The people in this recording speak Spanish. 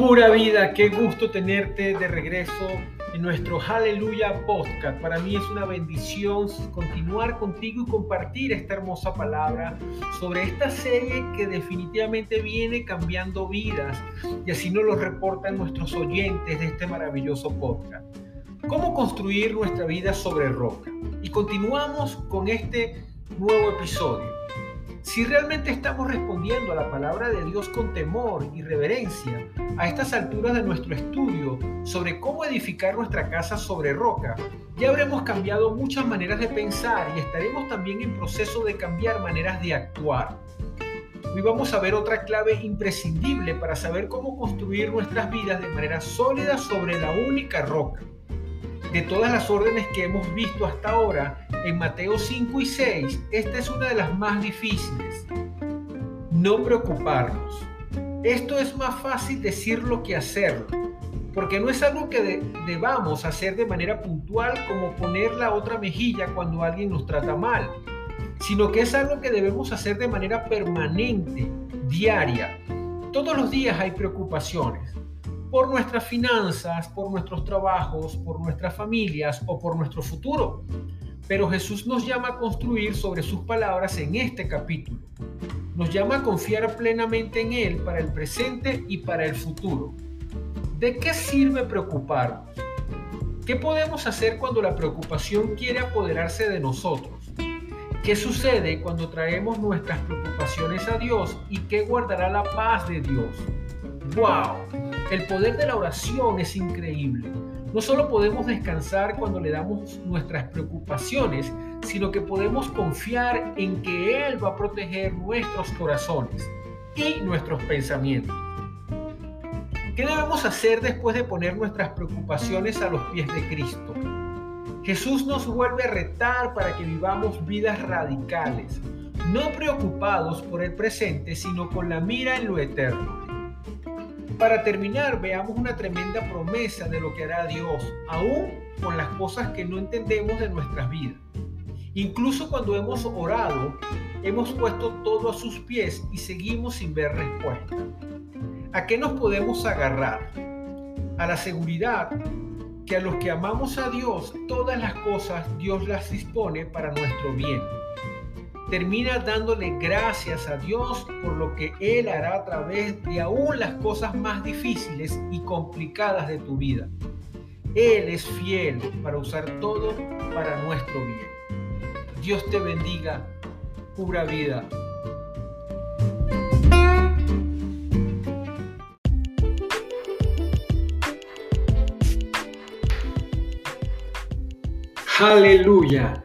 Pura vida, qué gusto tenerte de regreso en nuestro Aleluya Podcast. Para mí es una bendición continuar contigo y compartir esta hermosa palabra sobre esta serie que definitivamente viene cambiando vidas y así nos lo reportan nuestros oyentes de este maravilloso podcast. ¿Cómo construir nuestra vida sobre roca? Y continuamos con este nuevo episodio. Si realmente estamos respondiendo a la palabra de Dios con temor y reverencia a estas alturas de nuestro estudio sobre cómo edificar nuestra casa sobre roca, ya habremos cambiado muchas maneras de pensar y estaremos también en proceso de cambiar maneras de actuar. Hoy vamos a ver otra clave imprescindible para saber cómo construir nuestras vidas de manera sólida sobre la única roca. De todas las órdenes que hemos visto hasta ahora en Mateo 5 y 6, esta es una de las más difíciles. No preocuparnos. Esto es más fácil decirlo que hacerlo, porque no es algo que debamos hacer de manera puntual como poner la otra mejilla cuando alguien nos trata mal, sino que es algo que debemos hacer de manera permanente, diaria. Todos los días hay preocupaciones por nuestras finanzas, por nuestros trabajos, por nuestras familias o por nuestro futuro. Pero Jesús nos llama a construir sobre sus palabras en este capítulo. Nos llama a confiar plenamente en Él para el presente y para el futuro. ¿De qué sirve preocuparnos? ¿Qué podemos hacer cuando la preocupación quiere apoderarse de nosotros? ¿Qué sucede cuando traemos nuestras preocupaciones a Dios y qué guardará la paz de Dios? ¡Wow! El poder de la oración es increíble. No solo podemos descansar cuando le damos nuestras preocupaciones, sino que podemos confiar en que Él va a proteger nuestros corazones y nuestros pensamientos. ¿Qué debemos hacer después de poner nuestras preocupaciones a los pies de Cristo? Jesús nos vuelve a retar para que vivamos vidas radicales, no preocupados por el presente, sino con la mira en lo eterno. Para terminar, veamos una tremenda promesa de lo que hará Dios, aún con las cosas que no entendemos de nuestras vidas. Incluso cuando hemos orado, hemos puesto todo a sus pies y seguimos sin ver respuesta. ¿A qué nos podemos agarrar? A la seguridad que a los que amamos a Dios, todas las cosas Dios las dispone para nuestro bien termina dándole gracias a Dios por lo que Él hará a través de aún las cosas más difíciles y complicadas de tu vida. Él es fiel para usar todo para nuestro bien. Dios te bendiga, pura vida. Aleluya.